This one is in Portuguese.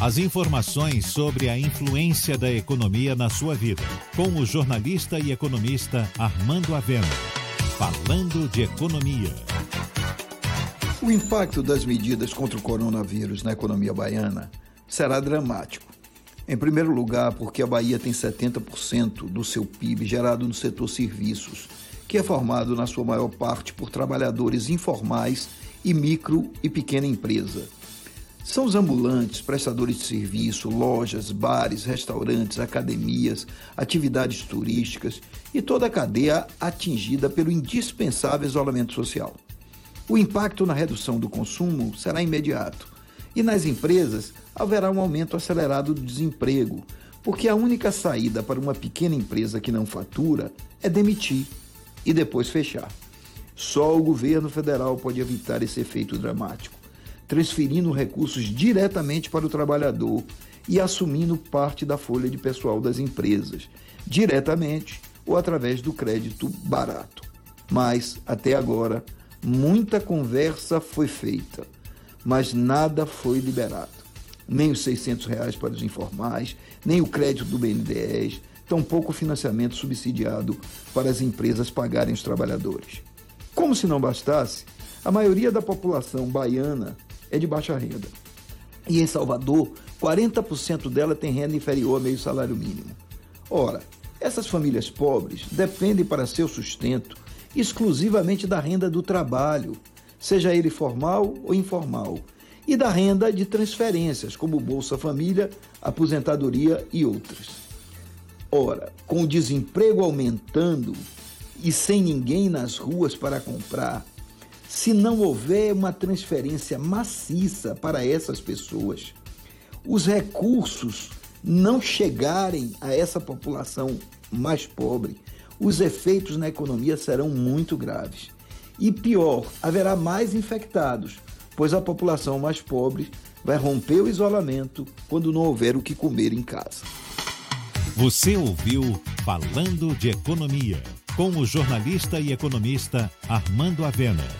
As informações sobre a influência da economia na sua vida, com o jornalista e economista Armando Avena. Falando de economia. O impacto das medidas contra o coronavírus na economia baiana será dramático. Em primeiro lugar, porque a Bahia tem 70% do seu PIB gerado no setor serviços, que é formado na sua maior parte por trabalhadores informais e micro e pequena empresa. São os ambulantes, prestadores de serviço, lojas, bares, restaurantes, academias, atividades turísticas e toda a cadeia atingida pelo indispensável isolamento social. O impacto na redução do consumo será imediato e nas empresas haverá um aumento acelerado do desemprego, porque a única saída para uma pequena empresa que não fatura é demitir e depois fechar. Só o governo federal pode evitar esse efeito dramático, transferindo recursos diretamente para o trabalhador e assumindo parte da folha de pessoal das empresas, diretamente ou através do crédito barato. Mas, até agora, muita conversa foi feita, mas nada foi liberado. Nem os 600 reais para os informais, nem o crédito do BNDES, tampouco o financiamento subsidiado para as empresas pagarem os trabalhadores. Como se não bastasse, a maioria da população baiana é de baixa renda. E em Salvador, 40% dela tem renda inferior a meio salário mínimo. Ora, essas famílias pobres dependem para seu sustento exclusivamente da renda do trabalho, seja ele formal ou informal, e da renda de transferências, como Bolsa Família, aposentadoria e outras. Ora, com o desemprego aumentando e sem ninguém nas ruas para comprar, se não houver uma transferência maciça para essas pessoas, os recursos não chegarem a essa população mais pobre, os efeitos na economia serão muito graves. E pior, haverá mais infectados, pois a população mais pobre vai romper o isolamento quando não houver o que comer em casa. Você ouviu Falando de Economia, com o jornalista e economista Armando Avena.